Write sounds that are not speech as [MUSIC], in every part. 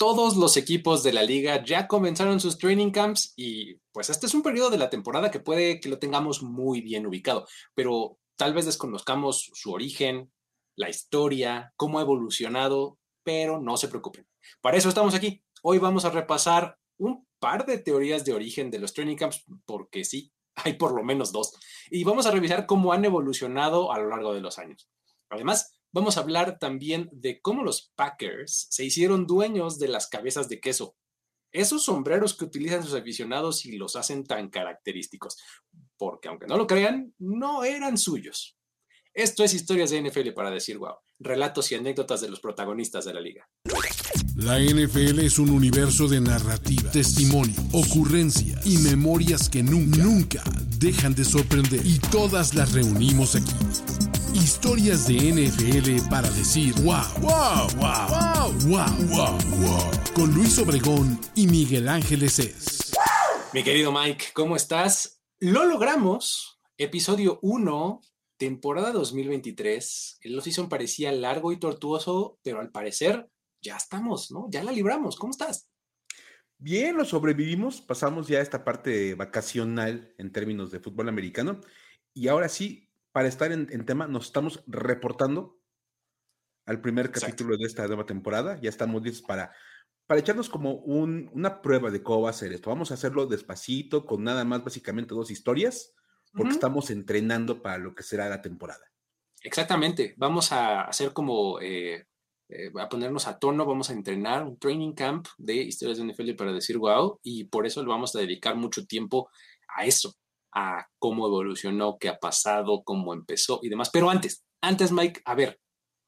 todos los equipos de la liga ya comenzaron sus training camps y pues este es un periodo de la temporada que puede que lo tengamos muy bien ubicado, pero tal vez desconozcamos su origen, la historia, cómo ha evolucionado, pero no se preocupen. Para eso estamos aquí. Hoy vamos a repasar un par de teorías de origen de los training camps, porque sí, hay por lo menos dos, y vamos a revisar cómo han evolucionado a lo largo de los años. Además, vamos a hablar también de cómo los Packers se hicieron dueños de las cabezas de queso. Esos sombreros que utilizan sus aficionados y los hacen tan característicos, porque aunque no lo crean, no eran suyos. Esto es Historias de NFL para decir wow, relatos y anécdotas de los protagonistas de la liga. La NFL es un universo de narrativa, testimonio, ocurrencia y memorias que nunca, nunca dejan de sorprender. Y todas las reunimos aquí. Historias de NFL para decir wow, wow, wow, wow, wow, wow, wow. Con Luis Obregón y Miguel Ángeles es. Mi querido Mike, ¿cómo estás? Lo logramos. Episodio 1, temporada 2023. El off-season parecía largo y tortuoso, pero al parecer ya estamos, ¿no? Ya la libramos. ¿Cómo estás? Bien, lo sobrevivimos. Pasamos ya esta parte vacacional en términos de fútbol americano. Y ahora sí, para estar en, tema, nos estamos reportando al primer capítulo de esta nueva temporada. Ya estamos listos para, para echarnos como una prueba de cómo va a ser esto. Vamos a hacerlo despacito, con nada más básicamente dos historias, porque estamos entrenando para lo que será la temporada. Exactamente. Vamos a hacer como eh, eh, a ponernos a tono, vamos a entrenar un training camp de historias de NFL para decir wow, y por eso le vamos a dedicar mucho tiempo a eso, a cómo evolucionó, qué ha pasado, cómo empezó y demás. Pero antes, antes, Mike, a ver,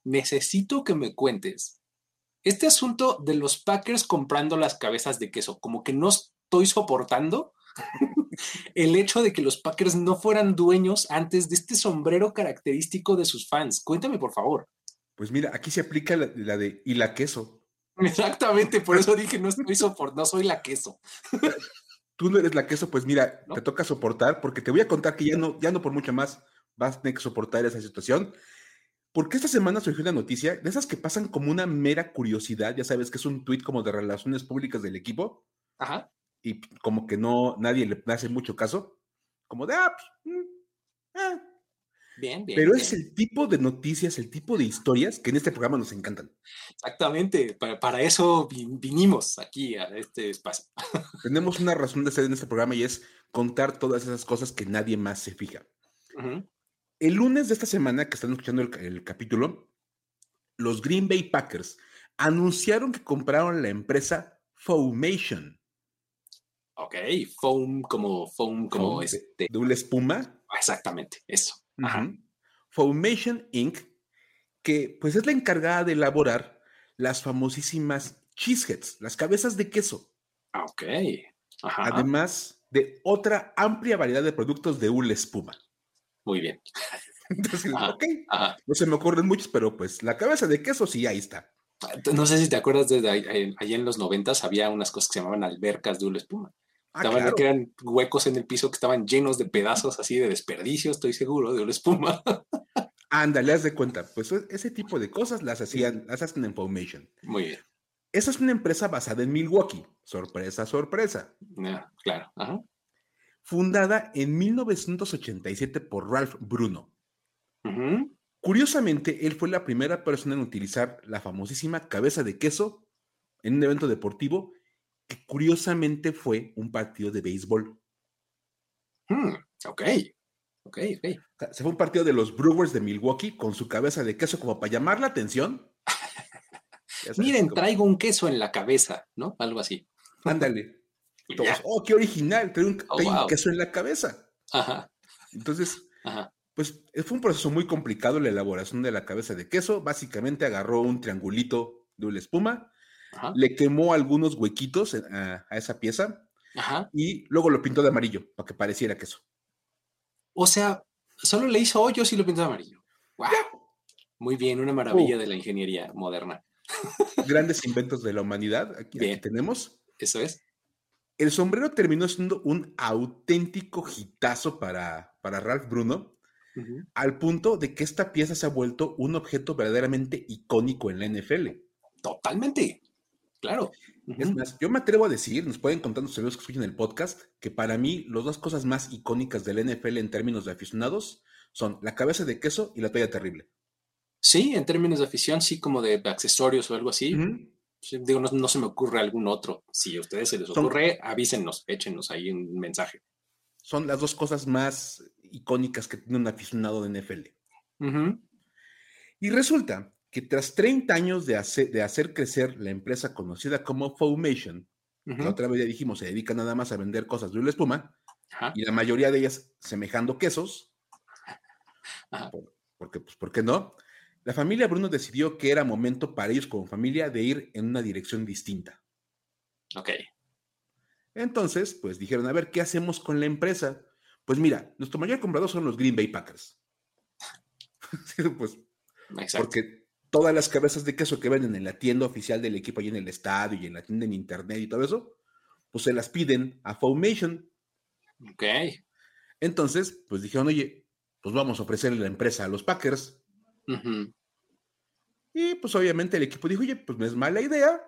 necesito que me cuentes este asunto de los Packers comprando las cabezas de queso, como que no estoy soportando [LAUGHS] el hecho de que los Packers no fueran dueños antes de este sombrero característico de sus fans. Cuéntame, por favor. Pues mira, aquí se aplica la, de y la queso. Exactamente, por eso dije no estoy soport, no soy la queso [LAUGHS] tú no eres la queso, pues mira, te toca soportar, porque te voy a contar que ya no, ya no por mucho más vas a tener que soportar esa situación. Porque esta semana surgió una noticia de esas que pasan como una mera curiosidad, ya sabes que es un tuit como de relaciones públicas del equipo. Ajá. Y como que no, nadie le hace mucho caso. Como de, ah, pues, mm, ah, Bien, bien. Pero es el tipo de noticias, el tipo de historias que en este programa nos encantan. Exactamente, para, eso vinimos aquí a este espacio. [LAUGHS] Tenemos una razón de ser en este programa y es contar todas esas cosas que nadie más se fija. El lunes de esta semana que están escuchando el, el capítulo, los Green Bay Packers anunciaron que compraron la empresa Foamation. Ok, foam como foam como este. De una espuma. Exactamente, eso. Foundation Inc., que pues es la encargada de elaborar las famosísimas cheeseheads, las cabezas de queso. Ah, ok. Además de otra amplia variedad de productos de hule espuma. Muy bien. [LAUGHS] Entonces, ok. No se me ocurren muchos, pero pues la cabeza de queso sí, ahí está. No sé si te acuerdas de allá en los noventas había unas cosas que se llamaban albercas de hule espuma. Ah, estaban, que eran huecos en el piso que estaban llenos de pedazos así de desperdicio, estoy seguro, de una espuma. [LAUGHS] Ándale, haz de cuenta. Pues e, ese tipo de cosas las hacían, las hacen en Foundation. Muy bien. Esa es una empresa basada en Milwaukee. Sorpresa, sorpresa. claro. Fundada en 1987 por Ralph Bruno. Curiosamente, él fue la primera persona en utilizar la famosísima cabeza de queso en un evento deportivo curiosamente fue un partido de béisbol. Hmm, ok, ok, ok. se fue un partido de los Brewers de Milwaukee con su cabeza de queso como para llamar la atención. [LAUGHS] Miren, traigo un queso en la cabeza, ¿no? Algo así. Ándale. [LAUGHS] oh, qué original, traigo un, oh, queso en la cabeza. Ajá. Entonces, pues fue un proceso muy complicado la elaboración de la cabeza de queso. Básicamente agarró un triangulito de una espuma, le quemó algunos huequitos a, esa pieza y luego lo pintó de amarillo para que pareciera queso. O sea, solo le hizo hoyos y lo pintó de amarillo. Muy bien, una maravilla uh. de la ingeniería moderna. [LAUGHS] Grandes inventos de la humanidad. Aquí, tenemos. Eso es. El sombrero terminó siendo un auténtico hitazo para, para Ralph Bruno, al punto de que esta pieza se ha vuelto un objeto verdaderamente icónico en la NFL. Totalmente. Claro. Es más, yo me atrevo a decir, nos pueden contar los que escuchen el podcast, que para mí las dos cosas más icónicas del NFL en términos de aficionados son la cabeza de queso y la toalla terrible. Sí, en términos de afición, sí, como de accesorios o algo así. digo, no, se me ocurre algún otro. Si a ustedes se les ocurre, avísenos, échenos ahí un mensaje. Son las dos cosas más icónicas que tiene un aficionado de NFL. Y resulta que tras 30 años de hacer, de hacer crecer la empresa conocida como Foamation, la otra vez ya dijimos, se dedica nada más a vender cosas de una espuma, y la mayoría de ellas semejando quesos, porque, pues, ¿por qué no? La familia Bruno decidió que era momento para ellos como familia de ir en una dirección distinta. Ok. Entonces, pues dijeron, a ver, ¿qué hacemos con la empresa? Pues mira, nuestro mayor comprador son los Green Bay Packers. [LAUGHS] pues, porque todas las cabezas de queso que venden en la tienda oficial del equipo y en el estadio y en la tienda en internet y todo eso, pues se las piden a Foundation. Ok. Entonces, pues dijeron, oye, pues vamos a ofrecerle la empresa a los Packers. Y pues obviamente el equipo dijo, oye, pues no es mala idea.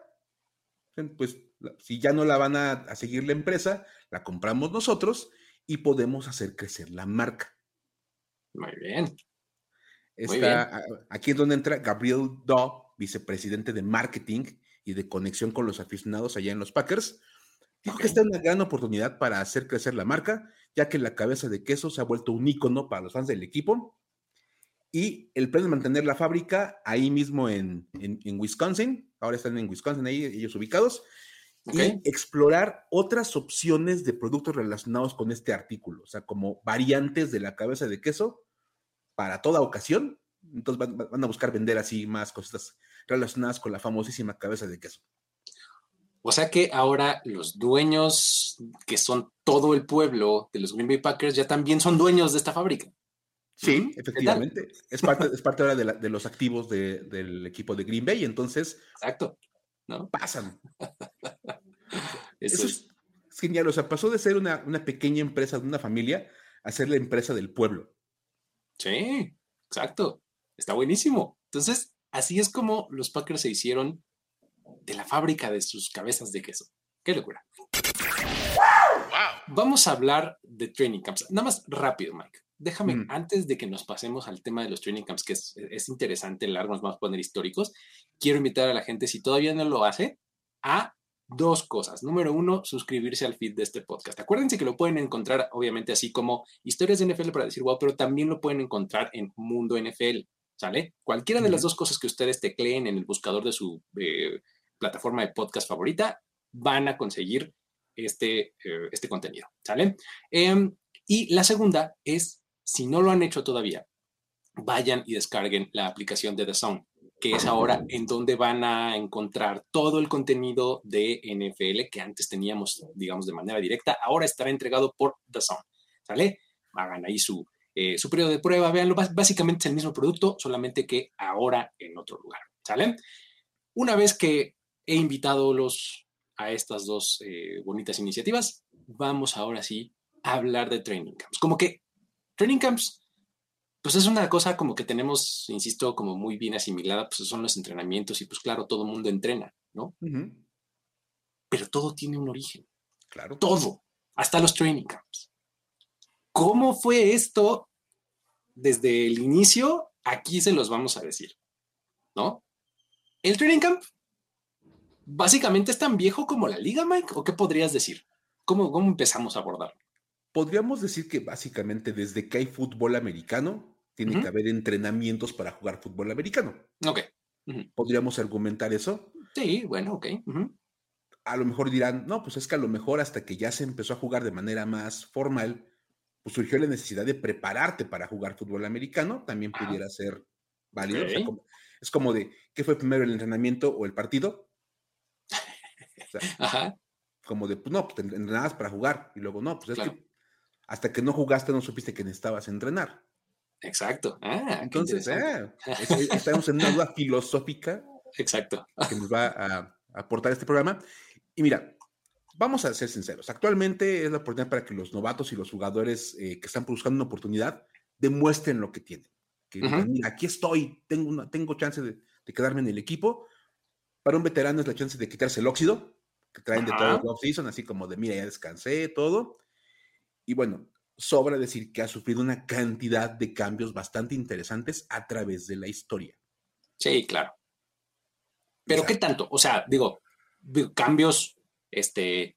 Pues si ya no la van a, seguir la empresa, la compramos nosotros y podemos hacer crecer la marca. Muy bien. Está, Aquí es donde entra Gabriel Daw, vicepresidente de marketing y de conexión con los aficionados allá en los Packers. Dijo que esta es una gran oportunidad para hacer crecer la marca, ya que la cabeza de queso se ha vuelto un icono para los fans del equipo y el plan es mantener la fábrica ahí mismo en, Wisconsin. Ahora están en Wisconsin, ahí ellos ubicados. Y explorar otras opciones de productos relacionados con este artículo. O sea, como variantes de la cabeza de queso para toda ocasión. Entonces van, a buscar vender así más cosas relacionadas con la famosísima cabeza de queso. O sea que ahora los dueños, que son todo el pueblo de los Green Bay Packers, ya también son dueños de esta fábrica. Sí, efectivamente. Es parte, es parte ahora de, los activos del equipo de Green Bay, entonces. Exacto. ¿no? Pasan. [LAUGHS] Eso, es, genial. O sea, pasó de ser una, pequeña empresa de una familia a ser la empresa del pueblo. Sí, exacto. Está buenísimo. Entonces, así es como los Packers se hicieron de la fábrica de sus cabezas de queso. Qué locura. Vamos a hablar de training camps. Nada más rápido, Mike. Déjame, mm. antes de que nos pasemos al tema de los training camps, que es, es interesante, largo, nos vamos a poner históricos, quiero invitar a la gente, si todavía no lo hace, a dos cosas. Número uno, suscribirse al feed de este podcast. Acuérdense que lo pueden encontrar, obviamente, así como historias de NFL para decir wow, pero también lo pueden encontrar en Mundo NFL, ¿sale? Cualquiera de las dos cosas que ustedes tecleen en el buscador de su eh, plataforma de podcast favorita, van a conseguir este, eh, este contenido, ¿sale? Em, y la segunda es si no lo han hecho todavía, vayan y descarguen la aplicación de The Zone, que es ahora en donde van a encontrar todo el contenido de NFL que antes teníamos, digamos, de manera directa. Ahora estará entregado por The Zone. ¿Sale? Hagan ahí su, eh, su periodo de prueba, véanlo. Básicamente es el mismo producto, solamente que ahora en otro lugar. ¿Sale? Una vez que he invitado los, a estas dos eh, bonitas iniciativas, vamos ahora sí a hablar de training camps. Como que Training camps, pues es una cosa como que tenemos, insisto, como muy bien asimilada, pues son los entrenamientos y pues claro, todo mundo entrena, ¿no? Pero todo tiene un origen. Claro. Todo, hasta los training camps. ¿Cómo fue esto desde el inicio? Aquí se los vamos a decir, ¿no? El training camp básicamente es tan viejo como la liga, Mike, ¿o qué podrías decir? ¿Cómo, cómo empezamos a abordarlo? podríamos decir que básicamente desde que hay fútbol americano, tiene que haber entrenamientos para jugar fútbol americano. Ok. ¿Podríamos argumentar eso? Sí, bueno, ok. A lo mejor dirán, no, pues es que a lo mejor hasta que ya se empezó a jugar de manera más formal, pues surgió la necesidad de prepararte para jugar fútbol americano, también pudiera ser válido. es como de, ¿qué fue primero el entrenamiento o el partido? Ajá. Como de, pues no, pues entrenabas para jugar y luego no, pues es que hasta que no jugaste no supiste que necesitabas entrenar. Exacto. Ah, Entonces, eh, [LAUGHS] estamos en una duda filosófica. Exacto. Que [LAUGHS] nos va a, aportar este programa. Y mira, vamos a ser sinceros. Actualmente es la oportunidad para que los novatos y los jugadores eh, que están buscando una oportunidad demuestren lo que tienen. Que mira, aquí estoy, tengo, una, tengo chance de, quedarme en el equipo. Para un veterano es la chance de quitarse el óxido, que traen de todo el off-season, así como de, mira, ya descansé, todo. Y bueno, sobra decir que ha sufrido una cantidad de cambios bastante interesantes a través de la historia. Sí, claro. Pero ¿qué tanto? O sea, digo, cambios, este,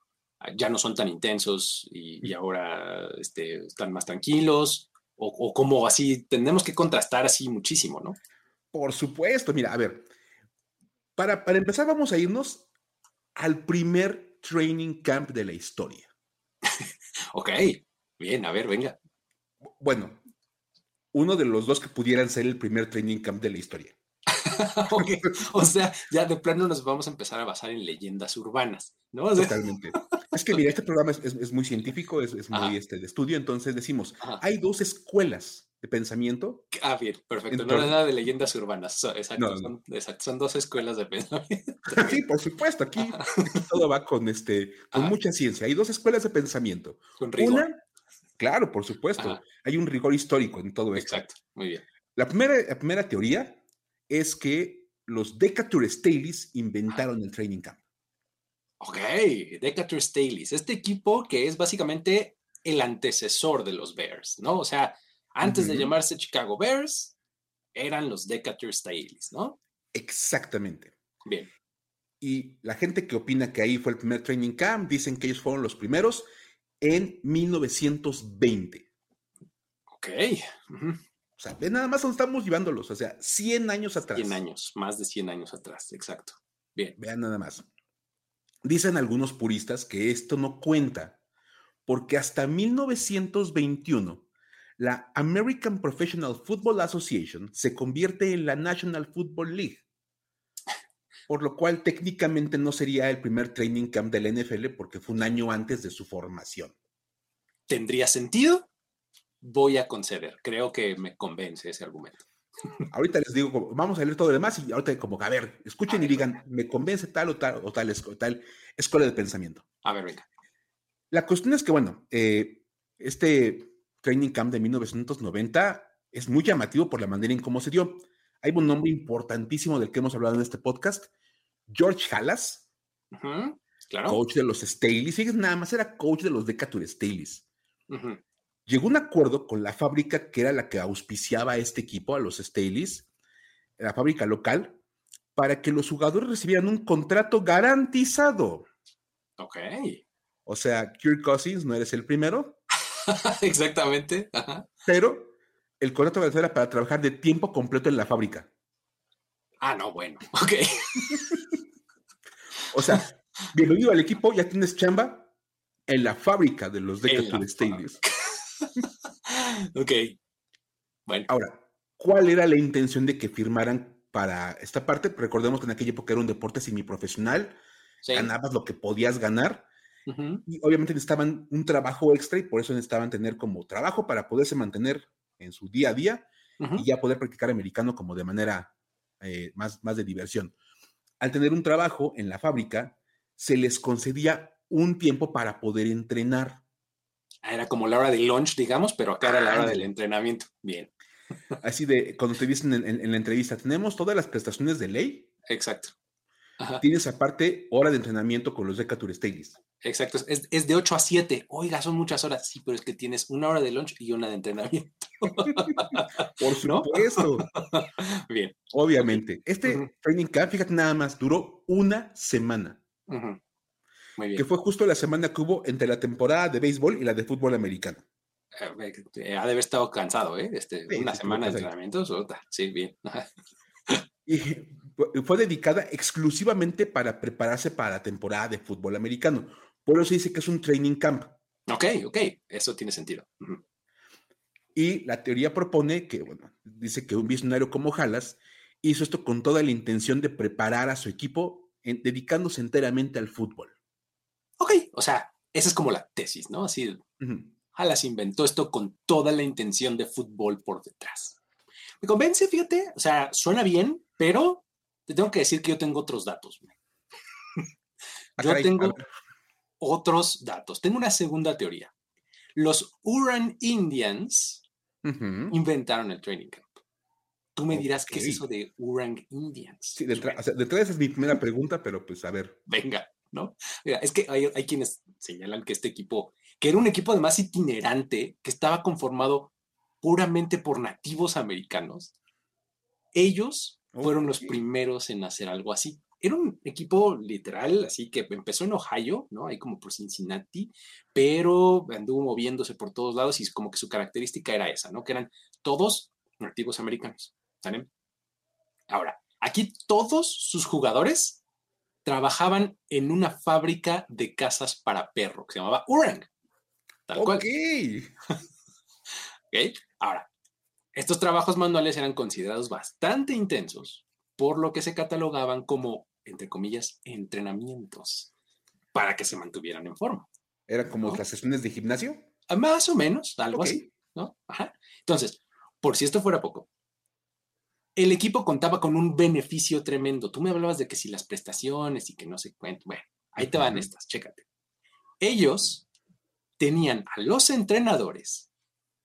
ya no son tan intensos y, ahora este, están más tranquilos, o, como así, tenemos que contrastar así muchísimo, ¿no? Por supuesto, mira, a ver, para, para empezar vamos a irnos al primer training camp de la historia. [LAUGHS] ok, bien, a ver, venga. Bueno, uno de los dos que pudieran ser el primer training camp de la historia. [LAUGHS] O sea, ya de plano nos vamos a empezar a basar en leyendas urbanas, ¿no? Totalmente. Es que, mira, este programa es, muy científico, es, muy este, de estudio, entonces decimos, hay dos escuelas de pensamiento. Ah, bien, perfecto. no es nada de leyendas urbanas, exacto, Son, son, dos escuelas de pensamiento. [LAUGHS] sí, por supuesto, aquí, todo va con, este, con mucha ciencia. Hay dos escuelas de pensamiento. Con rigor. Una, claro, por supuesto, hay un rigor histórico en todo esto. Exacto, muy bien. La primera, la primera teoría es que los Decatur Staleys inventaron el training camp. Ok, Decatur Staleys, este equipo que es básicamente el antecesor de los Bears, ¿no? O sea, antes de llamarse Chicago Bears, eran los Decatur Staleys, ¿no? Exactamente. Bien. Y la gente que opina que ahí fue el primer training camp, dicen que ellos fueron los primeros en 1920. Ok. O sea, ve nada más donde estamos llevándolos, o sea, 100 años atrás. 100 años, más de 100 años atrás, exacto. Bien. Vean nada más. Dicen algunos puristas que esto no cuenta, porque hasta 1921 la American Professional Football Association se convierte en la National Football League, por lo cual técnicamente no sería el primer training camp del NFL porque fue un año antes de su formación. ¿Tendría sentido? voy a conceder. Creo que me convence ese argumento. Ahorita les digo, vamos a leer todo lo demás y ahorita como, a ver, escuchen y digan, me convence tal o tal o tal, tal escuela de pensamiento. A ver, venga. La cuestión es que, bueno, eh, este training camp de 1990 es muy llamativo por la manera en cómo se dio. Hay un nombre importantísimo del que hemos hablado en este podcast, George Halas, claro. coach de los Staleys. Nada más era coach de los Decatur Staleys llegó un acuerdo con la fábrica que era la que auspiciaba a este equipo, a los Staleys, la fábrica local, para que los jugadores recibieran un contrato garantizado. Ok. O sea, Kirk Cousins no eres el primero. [LAUGHS] Exactamente. Pero el contrato garantizado era para trabajar de tiempo completo en la fábrica. Ah, no, bueno. [LAUGHS] Ok. o sea, bienvenido al equipo, ya tienes chamba en la fábrica de los Decatur Staleys. [LAUGHS] ok. Bueno. Ahora, ¿cuál era la intención de que firmaran para esta parte? Recordemos que en aquella época era un deporte semiprofesional, ganabas lo que podías ganar. Y obviamente necesitaban un trabajo extra y por eso necesitaban tener como trabajo para poderse mantener en su día a día y ya poder practicar americano como de manera eh, más, más de diversión. Al tener un trabajo en la fábrica, se les concedía un tiempo para poder entrenar. Ah, era como la hora del lunch, digamos, pero acá era la hora del entrenamiento. Bien. Así de, cuando te dicen en, la entrevista, tenemos todas las prestaciones de ley. Exacto. Tienes aparte hora de entrenamiento con los Decatur Staleys. Exacto, es, de 8 a 7. Oiga, son muchas horas. Sí, pero es que tienes una hora de lunch y una de entrenamiento. [LAUGHS] Por supuesto. [LAUGHS] Bien. Obviamente. Este training camp, fíjate nada más, duró una semana. Que fue justo la semana que hubo entre la temporada de béisbol y la de fútbol americano. Eh, eh, ha de haber estado cansado, ¿eh? Este, una semana de entrenamiento, sí, bien. y fue dedicada exclusivamente para prepararse para la temporada de fútbol americano. Por eso dice que es un training camp. Ok, ok, eso tiene sentido. Y la teoría propone que, bueno, dice que un visionario como Halas hizo esto con toda la intención de preparar a su equipo dedicándose enteramente al fútbol. Ok, o sea, esa es como la tesis, ¿no? Así, Halas inventó esto con toda la intención de fútbol por detrás. Me convence, fíjate, o sea, suena bien, pero te tengo que decir que yo tengo otros datos. Ah, yo tengo otros datos. Tengo una segunda teoría. Los Uran Indians inventaron el training camp. Tú me dirás qué es eso de Urang Indians. Sí, detrás, detrás es mi primera pregunta, pero pues a ver. Venga, ¿no? Mira, es que hay, hay quienes señalan que este equipo, que era un equipo además itinerante, que estaba conformado puramente por nativos americanos, ellos fueron los primeros en hacer algo así. Era un equipo literal, así que empezó en Ohio, ¿no? Ahí como por Cincinnati, pero anduvo moviéndose por todos lados y como que su característica era esa, ¿no? Que eran todos nativos americanos. ¿Sale? Ahora, aquí todos sus jugadores trabajaban en una fábrica de casas para perro que se llamaba Urang. Tal cual. [LAUGHS] ok. Ahora, estos trabajos manuales eran considerados bastante intensos, por lo que se catalogaban como, entre comillas, entrenamientos para que se mantuvieran en forma. ¿Eran como las sesiones de gimnasio? Ah, más o menos, algo así, ¿no? Ajá. Entonces, por si esto fuera poco, el equipo contaba con un beneficio tremendo. Tú me hablabas de que si las prestaciones y que no sé cuánto. Bueno, ahí te van estas, chécate. Ellos tenían a los entrenadores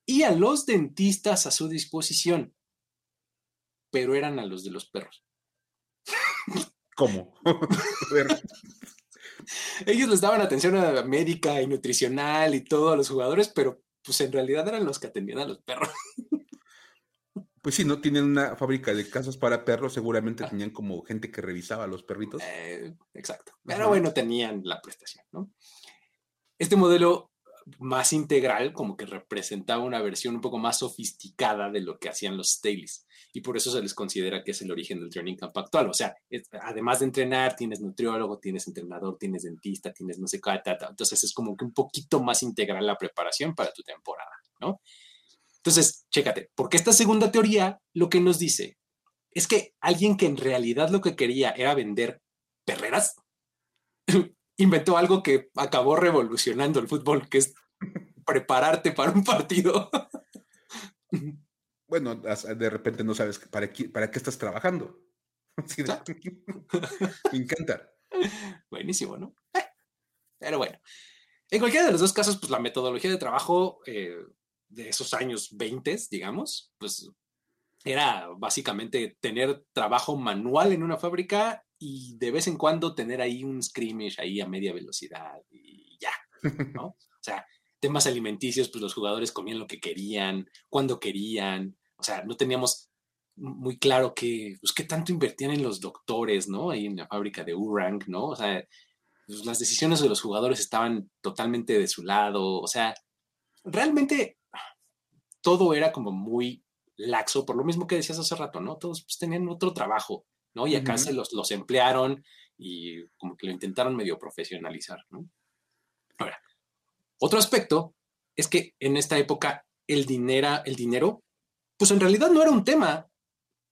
y a los dentistas a su disposición, pero eran a los de los perros. ¿Cómo? [LAUGHS] Ellos les daban atención a médica y nutricional y todo a los jugadores, pero pues en realidad eran los que atendían a los perros. Pues sí, no tienen una fábrica de casas para perros, seguramente ah. tenían como gente que revisaba a los perritos. Eh, exacto. Pero bueno, tenían la prestación, ¿no? Este modelo más integral como que representaba una versión un poco más sofisticada de lo que hacían los Staleys y por eso se les considera que es el origen del training camp actual. O sea, además de entrenar, tienes nutriólogo, tienes entrenador, tienes dentista, tienes no sé qué, entonces es como que un poquito más integral la preparación para tu temporada, ¿no? Entonces, chécate, porque esta segunda teoría lo que nos dice es que alguien que en realidad lo que quería era vender perreras, inventó algo que acabó revolucionando el fútbol, que es prepararte para un partido. [LAUGHS] Bueno, de repente no sabes para qué, para qué estás trabajando. [LAUGHS] [LAUGHS] Me encanta. Buenísimo, ¿no? Pero bueno, en cualquiera de los dos casos, pues la metodología de trabajo eh, de esos años 20, digamos, pues era básicamente tener trabajo manual en una fábrica y de vez en cuando tener ahí un scrimmage ahí a media velocidad y ya, [LAUGHS] ¿no? O sea, temas alimenticios, pues los jugadores comían lo que querían, cuando querían, o sea, no teníamos muy claro que, pues, qué tanto invertían en los doctores, ¿no? Ahí en la fábrica de Urang, ¿no? O sea, pues, las decisiones de los jugadores estaban totalmente de su lado, o sea, realmente todo era como muy laxo, por lo mismo que decías hace rato, ¿no? Todos pues, tenían otro trabajo, ¿no? Y acá se los, los emplearon y como que lo intentaron medio profesionalizar, ¿no? Ahora, otro aspecto es que en esta época el dinero, el dinero, pues en realidad no era un tema,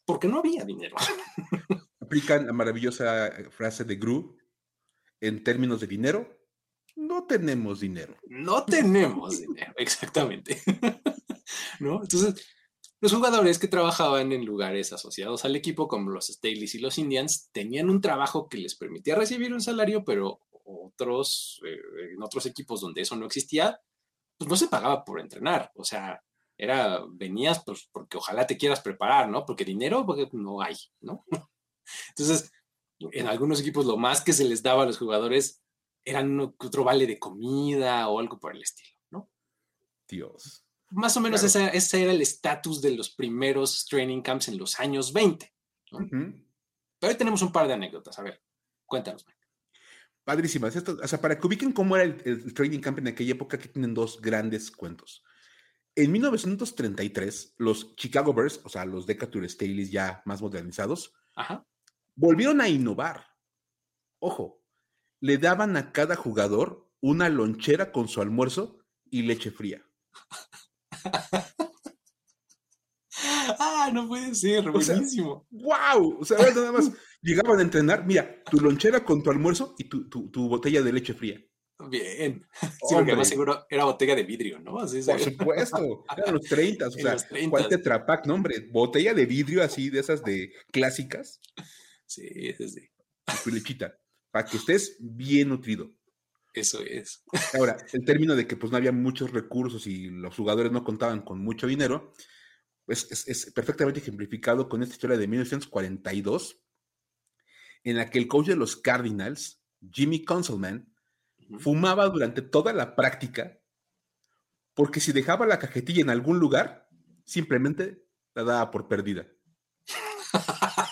porque no había dinero. [LAUGHS] Aplican la maravillosa frase de Gru, en términos de dinero, no tenemos dinero. No tenemos dinero, [LAUGHS] exactamente. [LAUGHS] ¿no? Entonces, los jugadores que trabajaban en lugares asociados al equipo, como los Staleys y los Indians, tenían un trabajo que les permitía recibir un salario, pero otros, eh, en otros equipos donde eso no existía, pues no se pagaba por entrenar. O sea, era, venías pues porque ojalá te quieras preparar, ¿no? Porque dinero porque no hay, ¿no? [LAUGHS] Entonces, en algunos equipos lo más que se les daba a los jugadores eran otro vale de comida o algo por el estilo, ¿no? Dios. Más o menos ese, era el estatus de los primeros training camps en los años 20. Pero hoy tenemos un par de anécdotas. A ver, cuéntanos. Padrísimas. Esto, o sea, para que ubiquen cómo era el, training camp en aquella época, que tienen dos grandes cuentos. En 1933, los Chicago Bears, o sea, los Decatur Staleys ya más modernizados, volvieron a innovar. Ojo, le daban a cada jugador una lonchera con su almuerzo y leche fría. Ah, no puede ser, buenísimo. ¡Wow! O sea, nada más llegaban a entrenar, mira, tu lonchera con tu almuerzo y tu, tu, botella de leche fría. Bien. [LAUGHS] Sí, porque además seguro era botella de vidrio, ¿no? Por supuesto. Eran los 30, o sea, ¿cuál tetrapac? No, hombre, botella de vidrio así, de esas de clásicas. Sí, es sí. tu lechita, para que estés bien nutrido. Eso es. Ahora, el término de que pues no había muchos recursos y los jugadores no contaban con mucho dinero, es, es, perfectamente ejemplificado con esta historia de 1942, en la que el coach de los Cardinals, Jimmy Conselman, fumaba durante toda la práctica, porque si dejaba la cajetilla en algún lugar, simplemente la daba por perdida. [LAUGHS]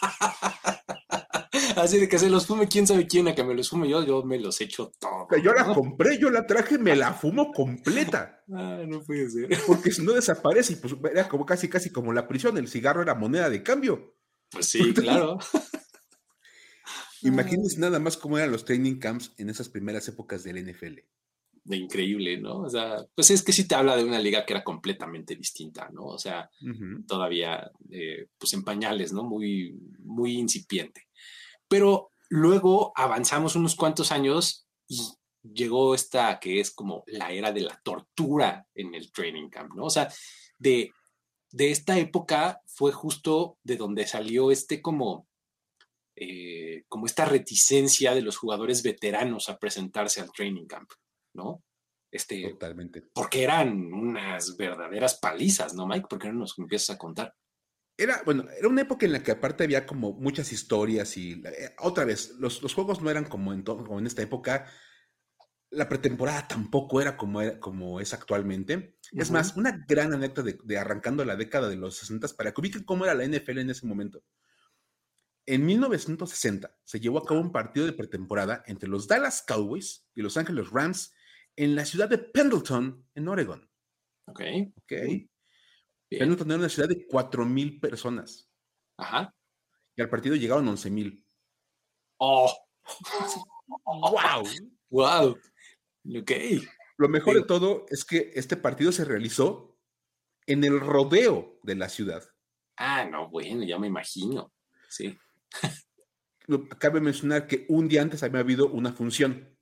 Así de que se los fume quién sabe quién, a que me los fume yo, yo me los echo Yo la compré, yo la traje, me la fumo completa. [LAUGHS] Ah, no puede ser. [LAUGHS] Porque si no desaparece, y pues era como casi, casi como la prisión, el cigarro era moneda de cambio. Pues sí, claro. [LAUGHS] Imagínense nada más cómo eran los training camps en esas primeras épocas del NFL. De increíble, ¿no? O sea, pues es que sí te habla de una liga que era completamente distinta, ¿no? O sea, todavía, eh, pues en pañales, ¿no? Muy, muy incipiente. Pero luego avanzamos unos cuantos años y llegó esta que es como la era de la tortura en el training camp, ¿no? O sea, de, de esta época fue justo de donde salió este como, eh, como esta reticencia de los jugadores veteranos a presentarse al training camp, ¿no? Este, Totalmente. Porque eran unas verdaderas palizas, ¿no, Mike? ¿Por qué no nos empiezas a contar? Era, bueno, era una época en la que aparte había como muchas historias y eh, otra vez, los, juegos no eran como en, como en esta época, la pretemporada tampoco era como, como es actualmente. Es más, una gran anécdota de, arrancando la década de los 60 para que ubiquen cómo era la NFL en ese momento. En 1960 se llevó a cabo un partido de pretemporada entre los Dallas Cowboys y Los Ángeles Rams en la ciudad de Pendleton, en Oregon. Ok. Ok. Pendleton era una ciudad de 4.000 personas. Ajá. Y al partido llegaron 11.000. ¡Oh! [LAUGHS] ¡Wow! ¡Wow! Ok. Lo mejor de todo es que este partido se realizó en el rodeo de la ciudad. Ah, no, bueno, ya me imagino. Sí. Cabe mencionar que un día antes había habido una función.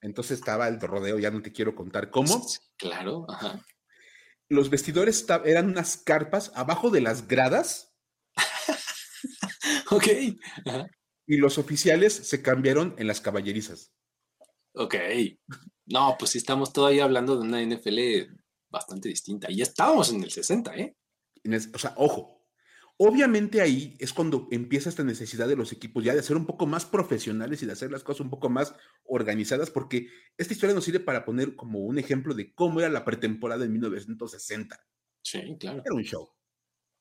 Entonces estaba el rodeo, ya no te quiero contar cómo. claro, ajá los vestidores eran unas carpas abajo de las gradas. [LAUGHS] ok. Y los oficiales se cambiaron en las caballerizas. Ok. No, pues sí estamos todavía hablando de una NFL bastante distinta. Y estábamos en el 60, ¿eh? o sea, ojo, Obviamente ahí es cuando empieza esta necesidad de los equipos ya de ser un poco más profesionales y de hacer las cosas un poco más organizadas, porque esta historia nos sirve para poner como un ejemplo de cómo era la pretemporada en 1960. Sí, claro. Era un show.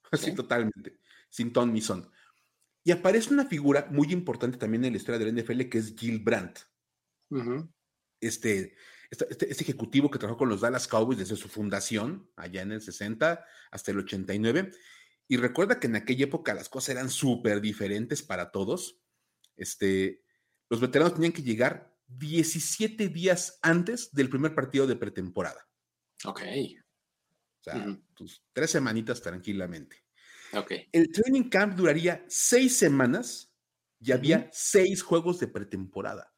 [LAUGHS] Así totalmente, sin ton ni son. Y aparece una figura muy importante también en la historia del NFL que es Gil Brandt. Este, este, este, este, ejecutivo que trabajó con los Dallas Cowboys desde su fundación, allá en el 60 hasta el 89 y recuerda que en aquella época las cosas eran súper diferentes para todos. Este, los veteranos tenían que llegar 17 días antes del primer partido de pretemporada. Ok. O sea, tus tres semanitas tranquilamente. Ok. El training camp duraría seis semanas y había seis juegos de pretemporada.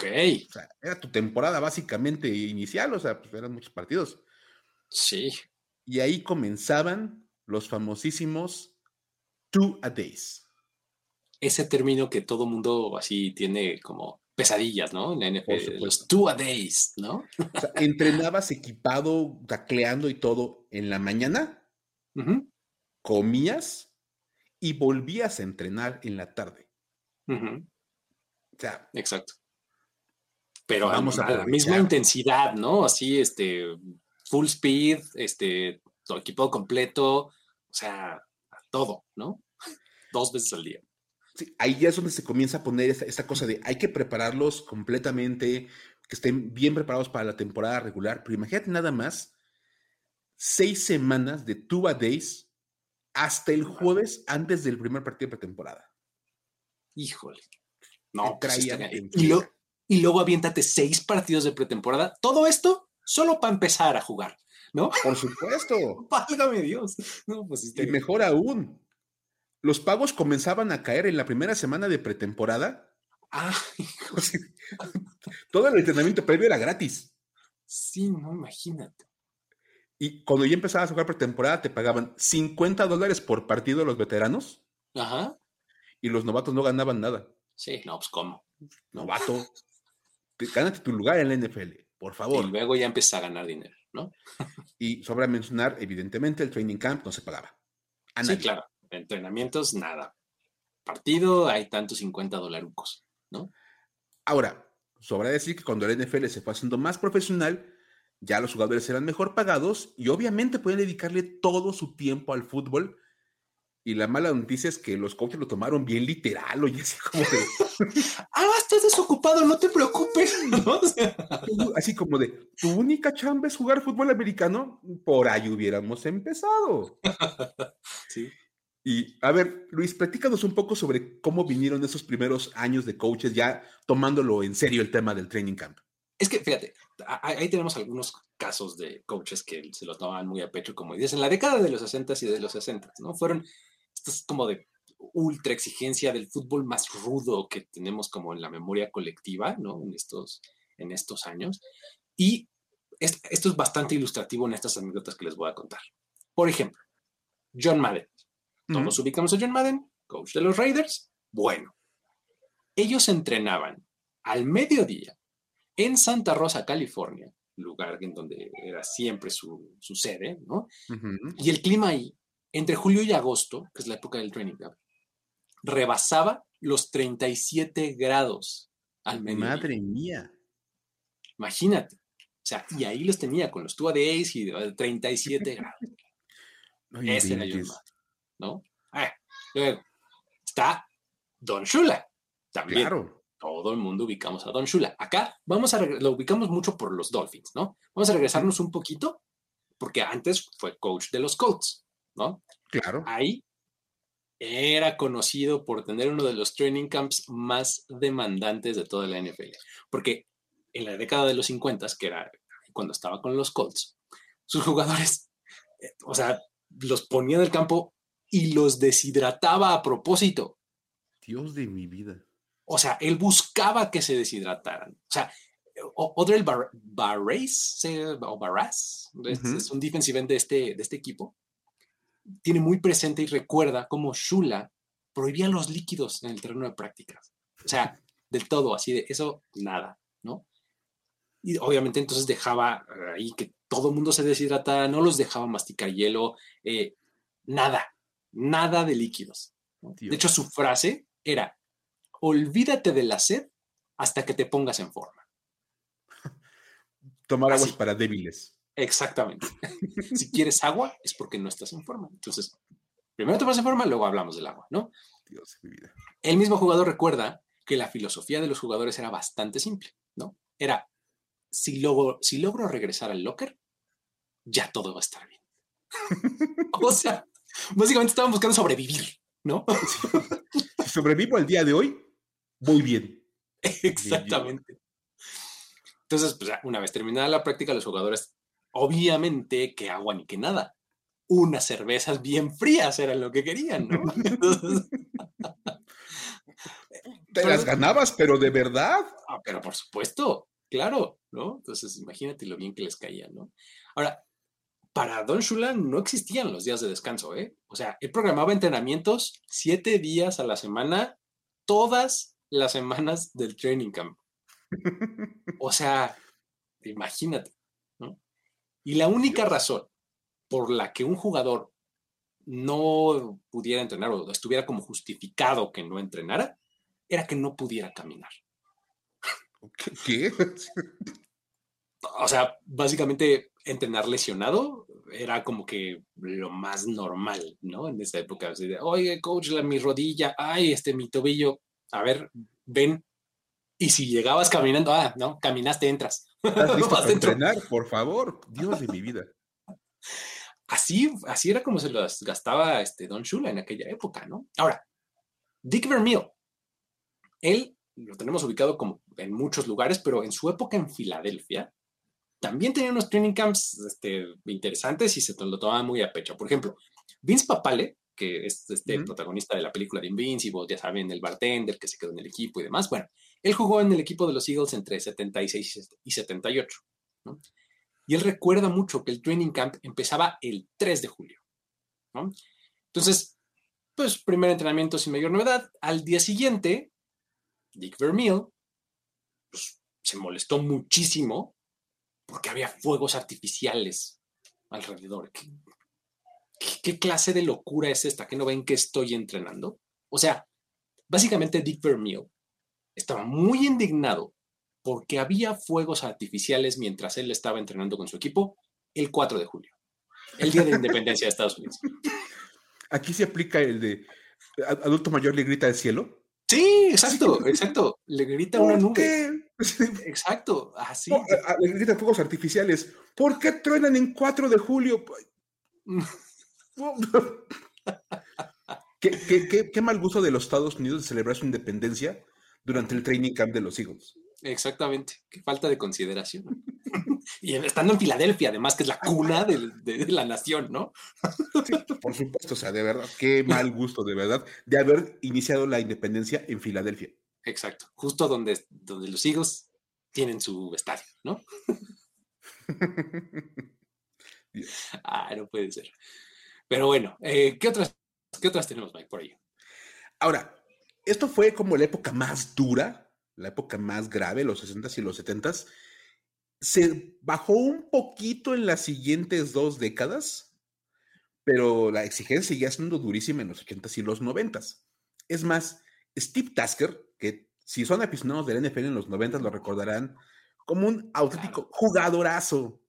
Ok. O sea, era tu temporada básicamente inicial, o sea, pues eran muchos partidos. Sí. Y ahí comenzaban los famosísimos two a days. Ese término que todo mundo así tiene como pesadillas, ¿no? En la NFL, los two a days, ¿no? O sea, entrenabas equipado, tacleando y todo en la mañana, [LAUGHS] comías y volvías a entrenar en la tarde. O sea, exacto. Pero vamos a, a la misma intensidad, ¿no? Así, este, full speed, este, todo equipo completo, o sea, todo, ¿no? [LAUGHS] Dos veces al día. Sí, ahí ya es donde se comienza a poner esta, cosa de hay que prepararlos completamente, que estén bien preparados para la temporada regular, pero imagínate nada más, seis semanas de two a days hasta el jueves antes del primer partido de pretemporada. Híjole. No, pues y, y luego aviéntate seis partidos de pretemporada. Todo esto solo para empezar a jugar, ¿no? Por supuesto. [LAUGHS] Válgame Dios. Pues, y mejor aún, los pagos comenzaban a caer en la primera semana de pretemporada. Ah, [LAUGHS] todo el entrenamiento previo era gratis. Sí, no, imagínate. Y cuando ya empezabas a jugar pretemporada, te pagaban 50 dólares por partido los veteranos. Ajá. Y los novatos no ganaban nada. Sí, no, pues cómo. Novato. [LAUGHS] Gánate tu lugar en la NFL. Por favor. Y luego ya empieza a ganar dinero. ¿no? Y sobra mencionar, evidentemente, el training camp no se pagaba. sí, claro. Entrenamientos, nada. Partido, hay tantos 50 dolarucos, ¿no? Ahora, sobra decir que cuando el NFL se fue haciendo más profesional, ya los jugadores eran mejor pagados y obviamente pueden dedicarle todo su tiempo al fútbol. Y la mala noticia es que los coaches lo tomaron bien literal, oye, así como de. [LAUGHS] ah, estás desocupado, no te preocupes. [LAUGHS] [LAUGHS] así como de, tu única chamba es jugar fútbol americano, por ahí hubiéramos empezado. sí. Y a ver, Luis, platícanos un poco sobre cómo vinieron esos primeros años de coaches, ya tomándolo en serio el tema del training camp. Es que, fíjate, ahí tenemos algunos casos de coaches que se los tomaban muy a pecho, como dices, en la década de los 60 y de los 60, ¿no? Fueron estos como de ultra exigencia del fútbol más rudo que tenemos como en la memoria colectiva, ¿no? En estos, en estos años. Y esto es bastante ilustrativo en estas anécdotas que les voy a contar. Por ejemplo, John Madden. Todos ubicamos a John Madden, coach de los Raiders. Bueno, ellos entrenaban al mediodía en Santa Rosa, California, lugar en donde era siempre su, sede, ¿no? Y el clima ahí, entre julio y agosto, que es la época del training camp, rebasaba los 37 grados al menos. Madre mía. Imagínate. O sea, y ahí los tenía con los two days y 37 grados. [LAUGHS] Ese era John ¿no? Ah, luego está Don Shula, también. Claro todo el mundo ubicamos a Don Shula. Acá vamos a lo ubicamos mucho por los Dolphins, ¿no? Vamos a regresarnos un poquito, porque antes fue coach de los Colts, ¿no? Claro. Ahí era conocido por tener uno de los training camps más demandantes de toda la NFL, porque en la década de los 50, que era cuando estaba con los Colts, sus jugadores, eh, o sea, los ponía en el campo y los deshidrataba a propósito. Dios de mi vida. O sea, él buscaba que se deshidrataran. O sea, Odrell Bar Barras, o Barras, es, un defensive end de este, de este equipo, tiene muy presente y recuerda cómo Shula prohibía los líquidos en el terreno de prácticas. O sea, del todo, así de eso, nada, ¿no? Y obviamente entonces dejaba ahí que todo el mundo se deshidratara, no los dejaba masticar hielo, eh, nada, nada de líquidos. De hecho, su frase era, olvídate de la sed hasta que te pongas en forma. [LAUGHS] Tomar agua es para débiles. Exactamente. [LAUGHS] si quieres agua es porque no estás en forma. Entonces, primero te pones en forma, luego hablamos del agua, ¿no? Dios, mi vida. El mismo jugador recuerda que la filosofía de los jugadores era bastante simple, ¿no? Era, si logro, si logro regresar al locker, ya todo va a estar bien. [LAUGHS] o sea, básicamente estaban buscando sobrevivir, ¿no? [LAUGHS] si sobrevivo el día de hoy, muy bien. Exactamente. Entonces, pues, una vez terminada la práctica, los jugadores, obviamente, que agua ni que nada. Unas cervezas bien frías eran lo que querían, ¿no? [LAUGHS] [LAUGHS] Te las ganabas, pero de verdad. Ah, pero por supuesto, claro, ¿no? Entonces, imagínate lo bien que les caía, ¿no? Ahora, para Don Shula no existían los días de descanso, ¿eh? O sea, él programaba entrenamientos siete días a la semana, todas las semanas del training camp. [LAUGHS] O sea, imagínate. Y la única razón por la que un jugador no pudiera entrenar o estuviera como justificado que no entrenara, era que no pudiera caminar. ¿Qué? O sea, básicamente entrenar lesionado era como que lo más normal, ¿no? En esa época. Oye, coach, la, mi rodilla, ay, este, mi tobillo a ver, ven. Y si llegabas caminando, ah, no, caminaste, entras. ¿Estás [LAUGHS] listo para entrenar, por favor? Dios de mi vida. Así, así era como se las gastaba este Don Shula en aquella época, ¿no? Ahora, Dick Vermeil, él lo tenemos ubicado como en muchos lugares, pero en su época en Filadelfia, también tenía unos training camps este, interesantes y se lo tomaba muy a pecho. Por ejemplo, Vince Papale que es este protagonista de la película de Invincible, ya saben, el bartender que se quedó en el equipo y demás. Bueno, él jugó en el equipo de los Eagles entre 76 y 78. Y él recuerda mucho que el training camp empezaba el 3 de julio. Entonces, pues primer entrenamiento sin mayor novedad. Al día porque había fuegos artificiales alrededor. ¿Qué, clase de locura es esta? ¿Que no ven que estoy entrenando? O sea, básicamente Dick Vermeil estaba muy indignado porque había fuegos artificiales mientras él estaba entrenando con su equipo el 4 de julio, el día de independencia de Estados Unidos. Aquí se aplica el de adulto mayor le grita al cielo. Sí, exacto, exacto. Le grita una nube. [LAUGHS] Exacto, así. le grita fuegos artificiales. ¿Por qué truenan en 4 de julio? [LAUGHS] [LAUGHS] ¿Qué, qué, mal gusto de los Estados Unidos de celebrar su independencia durante el training camp de los Eagles. Exactamente, qué falta de consideración. [LAUGHS] y estando en Filadelfia, además, que es la cuna de, la nación, ¿no? por supuesto, o sea, de verdad, qué mal gusto, de verdad, de haber iniciado la independencia en Filadelfia. Exacto, justo donde, donde los Eagles tienen su estadio, ¿no? [LAUGHS] ah, no puede ser. Pero bueno, eh, ¿qué, otras, ¿qué otras tenemos, Mike, por ahí? Ahora, esto fue como la época más dura, la época más grave, los 60s y los 70s. Se bajó un poquito en las siguientes dos décadas, pero la exigencia seguía siendo durísima en los 80s y los 90s. Es más, Steve Tasker, que si son aficionados del NFL en los 90 lo recordarán como un auténtico jugadorazo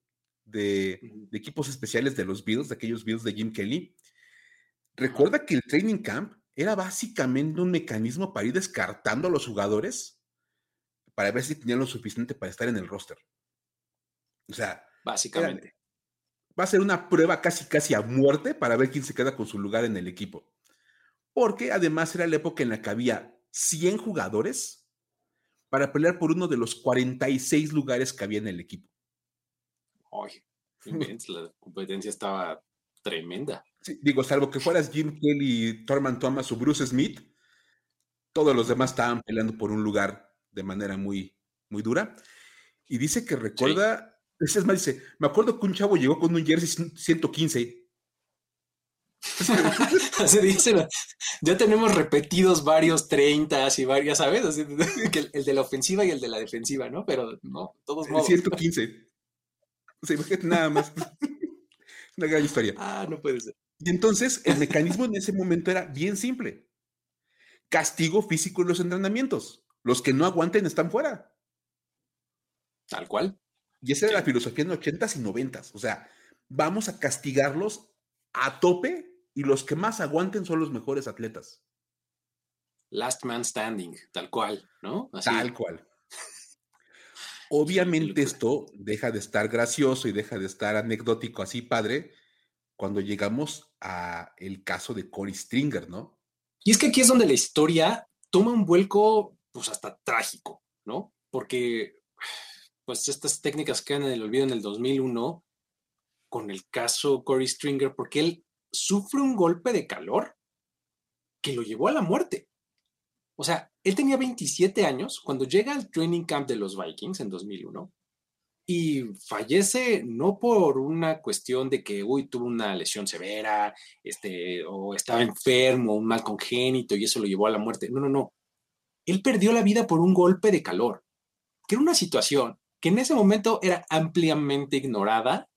de, equipos especiales de los Bills, de aquellos Bills de Jim Kelly. Recuerda que el training camp era básicamente un mecanismo para ir descartando a los jugadores para ver si tenían lo suficiente para estar en el roster. O sea, básicamente. va a ser una prueba casi casi a muerte para ver quién se queda con su lugar en el equipo. Porque además era la época en la que había 100 jugadores para pelear por uno de los 46 lugares que había en el equipo. Ay, [LAUGHS] la competencia estaba tremenda. digo, salvo que fueras Jim Kelly, Thurman Thomas o Bruce Smith, todos los demás estaban peleando por un lugar de manera muy, muy dura. Y dice que recuerda, es más, dice, me acuerdo que un chavo llegó con un jersey 115. Así [LAUGHS] dice, ya tenemos repetidos varios 30 y varias, ¿sabes? [LAUGHS] el, de la ofensiva y el de la defensiva, ¿no? Pero no, todos modos. 115. O sea, imagínate nada más. Una gran historia. Ah, no puede ser. Y entonces el mecanismo en ese momento era bien simple. Castigo físico en los entrenamientos. Los que no aguanten están fuera. Tal cual. Y esa era la filosofía en los 80s y 90s. O sea, vamos a castigarlos a tope y los que más aguanten son los mejores atletas. Last man standing, tal cual, ¿no? Tal cual. Obviamente esto deja de estar gracioso y deja de estar anecdótico así padre cuando llegamos a el caso de Cory Stringer, ¿no? Y es que aquí es donde la historia toma un vuelco pues hasta trágico, ¿no? Porque pues estas técnicas quedan en el olvido en el 2001 con el caso Cory Stringer porque él sufre un golpe de calor que lo llevó a la muerte. O sea, él tenía 27 años cuando llega al training camp de los Vikings en 2001 y fallece no por una cuestión de que, uy, tuvo una lesión severa, este, o estaba enfermo, un mal congénito y eso lo llevó a la muerte. No, no, no. Él perdió la vida por un golpe de calor, que era una situación que en ese momento era ampliamente ignorada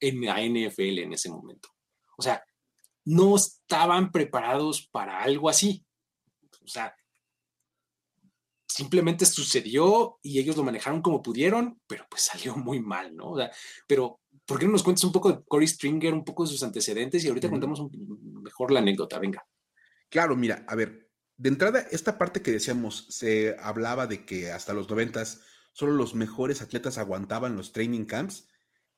en la NFL en ese momento. O sea, no estaban preparados para algo así. O sea, simplemente sucedió y ellos lo manejaron como pudieron, pero pues salió muy mal, ¿no? O sea, pero, ¿por qué no nos cuentas un poco de Corey Stringer, un poco de sus antecedentes y ahorita contamos mejor la anécdota? Venga. Claro, mira, a ver, de entrada, esta parte que decíamos, se hablaba de que hasta los noventas solo los mejores atletas aguantaban los training camps,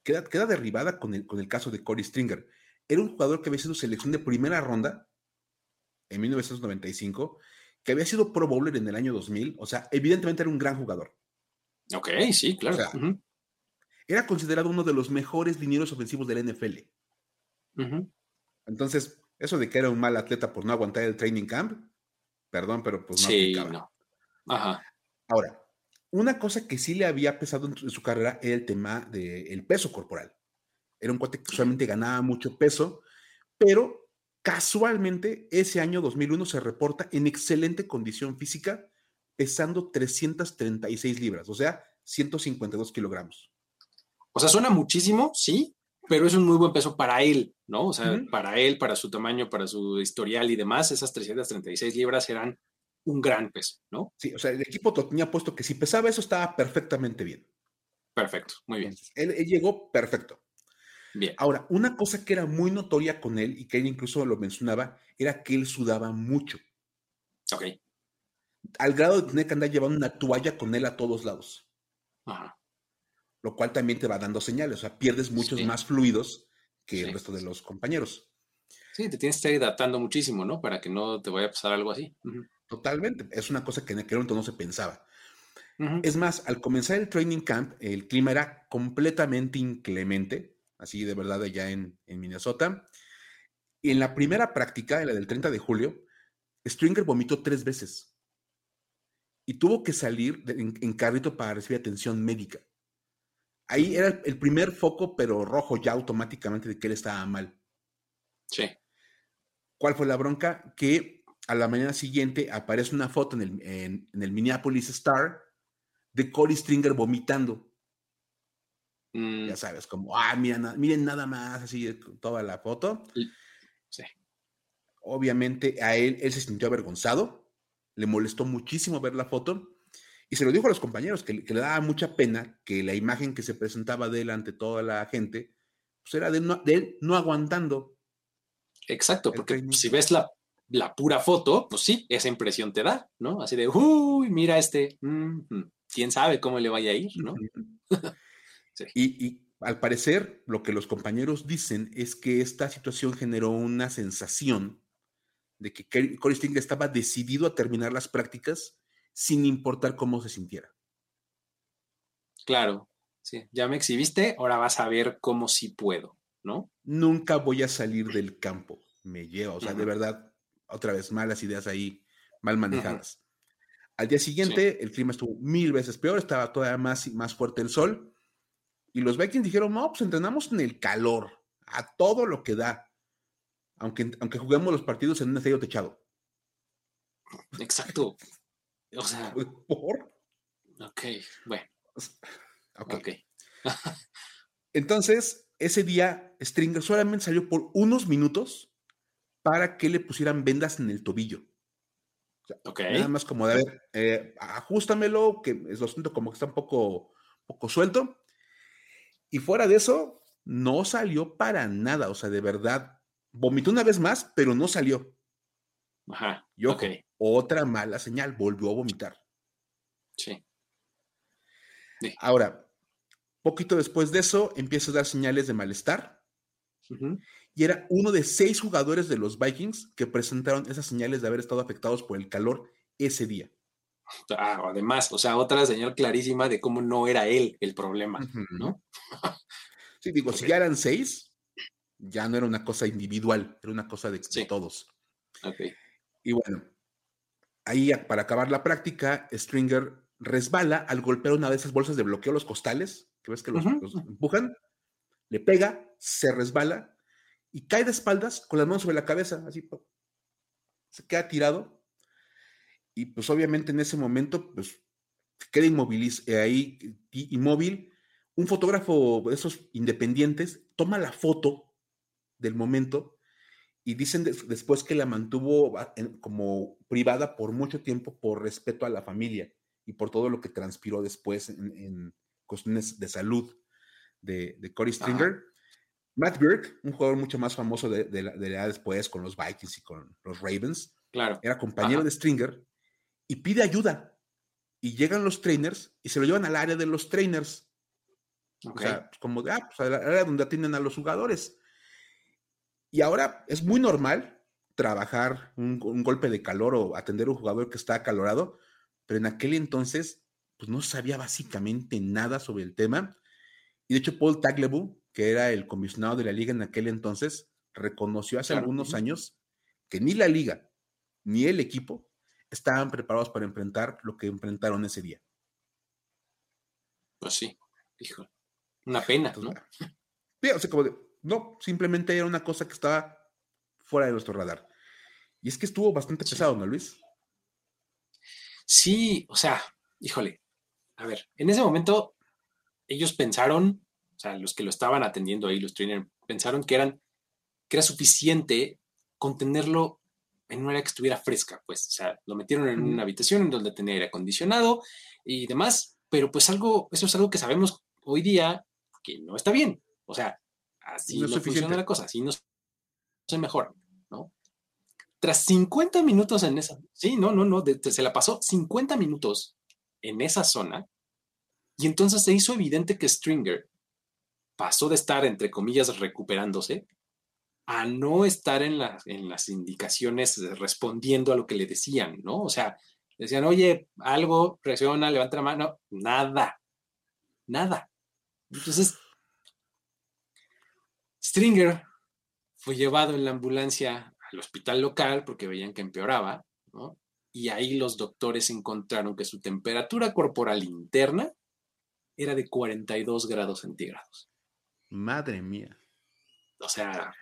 queda, queda derribada con el, con el caso de Corey Stringer. Era un jugador que había sido selección de primera ronda en 1995 que había sido Pro Bowler en el año 2000, o sea, evidentemente era un gran jugador. Ok, sí, claro. Era considerado uno de los mejores linieros ofensivos del NFL. Entonces, eso de que era un mal atleta por no aguantar el training camp, perdón, pero pues no. Sí, no. Ajá. Ahora, una cosa que sí le había pesado en su, carrera era el tema del peso corporal. Era un cuate que solamente ganaba mucho peso, pero Casualmente, ese año 2001 se reporta en excelente condición física, pesando 336 libras, o sea, 152 kilogramos. O sea, suena muchísimo, sí, pero es un muy buen peso para él, ¿no? O sea, para él, para su tamaño, para su historial y demás, esas 336 libras eran un gran peso, ¿no? Sí, o sea, el equipo tenía puesto que si pesaba eso estaba perfectamente bien. Perfecto, muy bien. él, llegó perfecto. Bien. Ahora, una cosa que era muy notoria con él y que él incluso lo mencionaba era que él sudaba mucho. Ok. Al grado de tener que andar llevando una toalla con él a todos lados. Ajá. Lo cual también te va dando señales, o sea, pierdes muchos más fluidos que el resto de los compañeros. Sí, te tienes que estar hidratando muchísimo, ¿no? Para que no te vaya a pasar algo así. Totalmente. Es una cosa que en aquel momento no se pensaba. Es más, al comenzar el training camp, el clima era completamente inclemente, así de verdad allá en, Minnesota. Y en la primera práctica, en la del 30 de julio, Stringer vomitó tres veces y tuvo que salir en, carrito para recibir atención médica. Ahí era el primer foco, pero rojo ya automáticamente de que él estaba mal. Sí. ¿Cuál fue la bronca? Que a la mañana siguiente aparece una foto en el, en, el Minneapolis Star de Corey Stringer vomitando. Mm. Ya sabes, como, ah, miren, nada más, así toda la foto. Sí. Obviamente a él, él se sintió avergonzado, le molestó muchísimo ver la foto y se lo dijo a los compañeros que, le daba mucha pena que la imagen que se presentaba de él ante toda la gente, pues era de, de él no aguantando. Exacto, porque si ves la la pura foto, pues sí, esa impresión te da, ¿no? Así de, uy, mira este, quién sabe cómo le vaya a ir, ¿no? [LAUGHS] y, al parecer, lo que los compañeros dicen es que esta situación generó una sensación de que Corey Sting estaba decidido a terminar las prácticas sin importar cómo se sintiera. Claro, sí, ya me exhibiste, ahora vas a ver cómo sí puedo, ¿no? Nunca voy a salir del campo, me lleva, o sea, de verdad, otra vez, malas ideas ahí, mal manejadas. Al día siguiente, el clima estuvo mil veces peor, estaba todavía más, más fuerte el sol. Y los Vikings dijeron, no, pues entrenamos en el calor, a todo lo que da, aunque, aunque juguemos los partidos en un estadio techado. Exacto. O sea. ¿Por? Ok, bueno. Ok. [LAUGHS] Entonces, ese día, Stringer solamente salió por unos minutos para que le pusieran vendas en el tobillo. Nada más como de, a ver, eh, ajustamelo, que lo siento como que está un poco, poco suelto. Y fuera de eso, no salió para nada. O sea, de verdad, vomitó una vez más, pero no salió. Ajá. Y otra mala señal, volvió a vomitar. Sí. Ahora, poquito después de eso, empieza a dar señales de malestar y era uno de seis jugadores de los Vikings que presentaron esas señales de haber estado afectados por el calor ese día. Ah, además, o sea, otra señal clarísima de cómo no era él el problema, ¿no? [LAUGHS] sí, digo, si ya eran seis, ya no era una cosa individual, era una cosa de, todos. Y bueno, ahí para acabar la práctica, Stringer resbala al golpear una de esas bolsas de bloqueo los costales, que ves que los empujan, le pega, se resbala y cae de espaldas con las manos sobre la cabeza, así se queda tirado. Y pues obviamente en ese momento, pues queda eh, ahí inmóvil. Un fotógrafo de esos independientes toma la foto del momento y dicen después que la mantuvo como privada por mucho tiempo por respeto a la familia y por todo lo que transpiró después en, cuestiones de salud de, de Cory Stringer. Matt Birk, un jugador mucho más famoso de, la, edad después con los Vikings y con los Ravens, claro. era compañero de Stringer y pide ayuda. Y llegan los trainers y se lo llevan al área de los trainers. O sea, como de, ah, pues al área donde atienden a los jugadores. Y ahora es muy normal trabajar un, golpe de calor o atender a un jugador que está acalorado, pero en aquel entonces, pues no sabía básicamente nada sobre el tema. Y de hecho, Paul Taglebu, que era el comisionado de la liga en aquel entonces, reconoció hace algunos años que ni la liga ni el equipo estaban preparados para enfrentar lo que enfrentaron ese día. Pues sí, hijo, una pena, ¿no? Sí, o sea, como de, no, simplemente era una cosa que estaba fuera de nuestro radar. Y es que estuvo bastante pesado, ¿no, Luis? Sí, o sea, híjole, a ver, en ese momento ellos pensaron o sea, los que lo estaban atendiendo ahí, los trainers, pensaron que, eran, que era suficiente contenerlo en una área que estuviera fresca, pues, o sea, lo metieron en una habitación en donde tenía aire acondicionado y demás, pero pues algo, eso es algo que sabemos hoy día que no está bien, o sea, así no, funciona la cosa, así no se mejora, ¿no? Tras 50 minutos en esa, sí, no, no, no, se la pasó 50 minutos en esa zona y entonces se hizo evidente que Stringer pasó de estar, entre comillas, recuperándose a no estar en, en las indicaciones respondiendo a lo que le decían, ¿no? O sea, decían, oye, algo, reacciona, levanta la mano, nada, nada. Entonces, Stringer fue llevado en la ambulancia al hospital local porque veían que empeoraba, ¿no? Y ahí los doctores encontraron que su temperatura corporal interna era de 42 grados centígrados. Madre mía. O sea,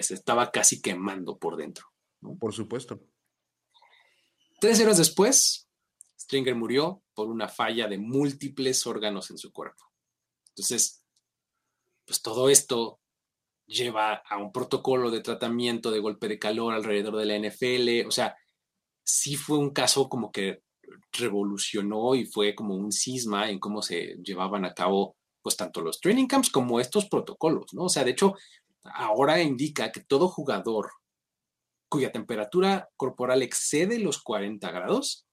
se estaba casi quemando por dentro. Por supuesto. Tres horas después, Stringer murió por una falla de múltiples órganos en su cuerpo. Entonces, pues todo esto lleva a un protocolo de tratamiento de golpe de calor alrededor de la NFL. O sea, sí fue un caso como que revolucionó y fue como un cisma en cómo se llevaban a cabo pues tanto los training camps como estos protocolos, ¿no? O sea, de hecho, ahora indica que todo jugador cuya temperatura corporal excede los 40 grados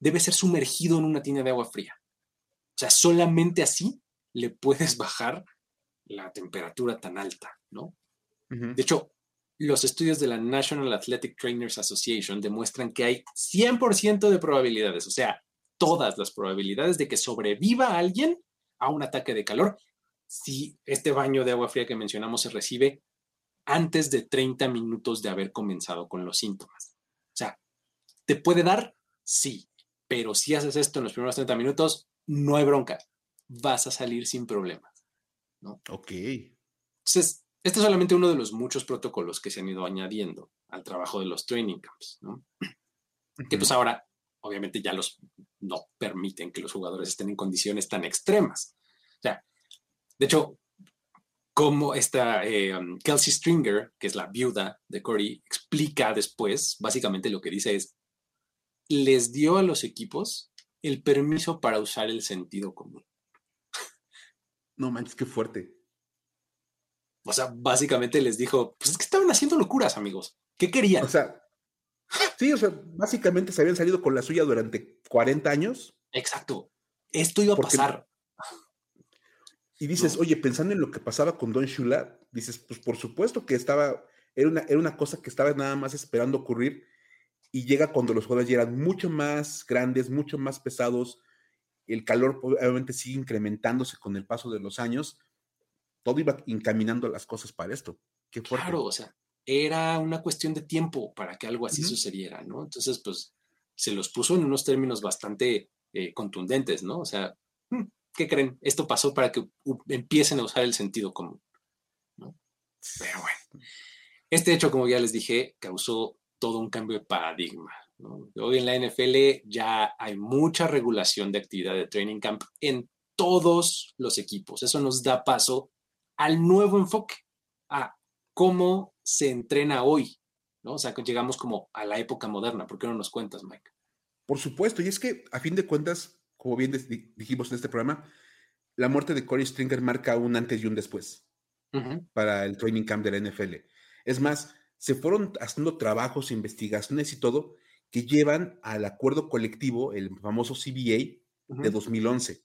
debe ser sumergido en una tina de agua fría. O sea, solamente así le puedes bajar la temperatura tan alta, ¿no? De hecho, los estudios de la National Athletic Trainers Association demuestran que hay 100% de probabilidades, o sea, todas las probabilidades de que sobreviva alguien a un ataque de calor si este baño de agua fría que mencionamos se recibe antes de 30 minutos de haber comenzado con los síntomas. O sea, ¿te puede dar? Sí, pero si haces esto en los primeros 30 minutos, no hay bronca, vas a salir sin problemas. ¿no? Ok. Entonces, este es solamente uno de los muchos protocolos que se han ido añadiendo al trabajo de los training camps, ¿no? Que pues ahora, obviamente, ya los no permiten que los jugadores estén en condiciones tan extremas. O sea, de hecho, como esta eh, um, Kelsey Stringer, que es la viuda de Corey, explica después, básicamente lo que dice es, les dio a los equipos el permiso para usar el sentido común. No manches, qué fuerte. O sea, básicamente les dijo, pues es que estaban haciendo locuras, amigos. ¿Qué querían? O sea, sí, o sea, básicamente se habían salido con la suya durante 40 años. Exacto. Esto iba a pasar. Y dices, oye, pensando en lo que pasaba con Don Shula, dices, pues por supuesto que estaba, era una, era una cosa que estaba nada más esperando ocurrir y llega cuando los jugadores ya eran mucho más grandes, mucho más pesados, el calor obviamente sigue incrementándose con el paso de los años todo iba encaminando las cosas para esto. Qué Claro, o sea, era una cuestión de tiempo para que algo así sucediera, ¿no? Entonces, pues, se los puso en unos términos bastante eh, contundentes, ¿no? O sea, mm, ¿qué creen? Esto pasó para que empiecen a usar el sentido común, ¿no? Pero bueno, este hecho, como ya les dije, causó todo un cambio de paradigma. ¿no? Hoy en la NFL ya hay mucha regulación de actividad de training camp en todos los equipos. Eso nos da paso al nuevo enfoque, a cómo se entrena hoy, ¿no? O sea, que llegamos como a la época moderna. ¿Por qué no nos cuentas, Mike? Por supuesto, y es que a fin de cuentas, como bien dijimos en este programa, la muerte de Corey Stringer marca un antes y un después para el training camp de la NFL. Es más, se fueron haciendo trabajos, investigaciones y todo que llevan al acuerdo colectivo, el famoso CBA de 2011.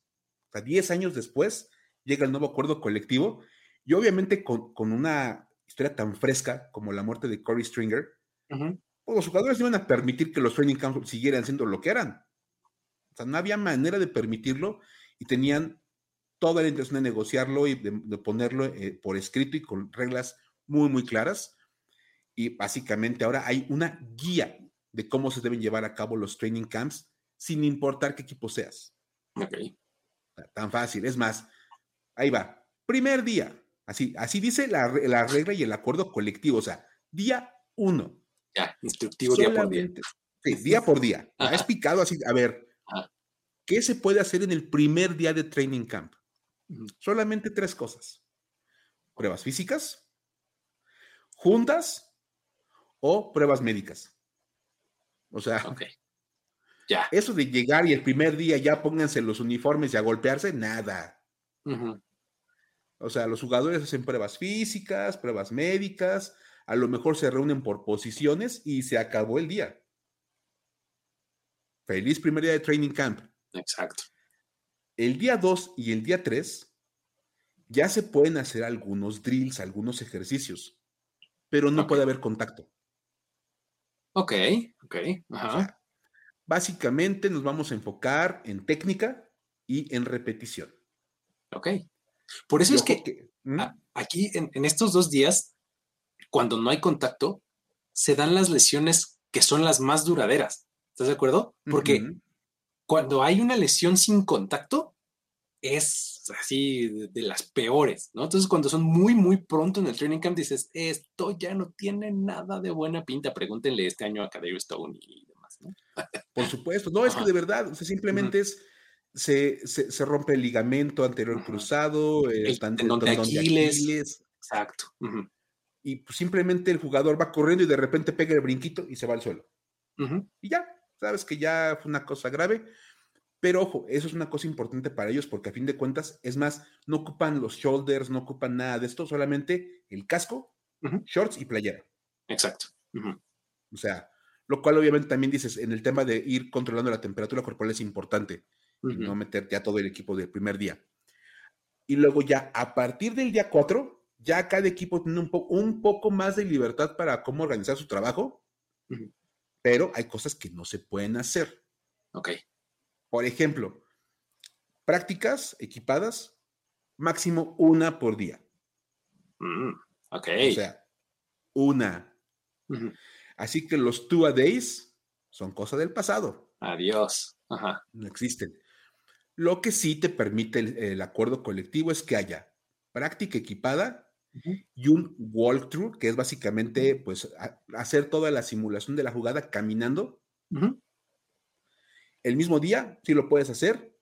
O sea, 10 años después llega el nuevo acuerdo colectivo y obviamente con, una historia tan fresca como la muerte de Corey Stringer, pues, los jugadores no iban a permitir que los training camps siguieran siendo lo que eran. O sea, no había manera de permitirlo y tenían toda la intención de negociarlo y de, ponerlo eh, por escrito y con reglas muy, muy claras. Y básicamente ahora hay una guía de cómo se deben llevar a cabo los training camps sin importar qué equipo seas. Ok. Tan fácil. Es más, ahí va. Primer día, Así, así dice la, regla y el acuerdo colectivo, o sea, día uno. Ya, instructivo día por día. Sí, día por día. Ha explicado así, a ver, ¿qué se puede hacer en el primer día de training camp? Solamente tres cosas. Pruebas físicas, juntas o pruebas médicas. O sea, ya. eso de llegar y el primer día ya pónganse los uniformes y a golpearse, nada. O sea, los jugadores hacen pruebas físicas, pruebas médicas, a lo mejor se reúnen por posiciones y se acabó el día. Feliz primer día de training camp. Exacto. El día 2 y el día 3 ya se pueden hacer algunos drills, algunos ejercicios, pero no puede haber contacto. Ok, ok. básicamente nos vamos a enfocar en técnica y en repetición. Ok. Por eso es que, ¿Mm? aquí en, estos dos días, cuando no hay contacto, se dan las lesiones que son las más duraderas. ¿Estás de acuerdo? Porque cuando hay una lesión sin contacto, es así de, las peores, ¿no? Entonces, cuando son muy, muy pronto en el training camp, dices, esto ya no tiene nada de buena pinta. Pregúntenle este año a Cadero Stone y demás, ¿no? Por supuesto, no, es que de verdad, o sea, simplemente es se, se, rompe el ligamento anterior cruzado, eh, el tendón de Aquiles. Exacto. Y pues, simplemente el jugador va corriendo y de repente pega el brinquito y se va al suelo. Y ya, sabes que ya fue una cosa grave. Pero ojo, eso es una cosa importante para ellos porque a fin de cuentas, es más, no ocupan los shoulders, no ocupan nada de esto, solamente el casco, shorts y playera. Exacto. O sea, lo cual obviamente también dices, en el tema de ir controlando la temperatura corporal es importante no meterte a todo el equipo del primer día. Y luego ya a partir del día 4, ya cada equipo tiene un, un poco más de libertad para cómo organizar su trabajo, pero hay cosas que no se pueden hacer. Ok. Por ejemplo, prácticas equipadas, máximo una por día. Mm, ok. O sea, una. Así que los two a days son cosa del pasado. Adiós. Ajá. No existen. Lo que sí te permite el, acuerdo colectivo es que haya práctica equipada y un walkthrough, que es básicamente pues hacer toda la simulación de la jugada caminando. El mismo día, sí lo puedes hacer,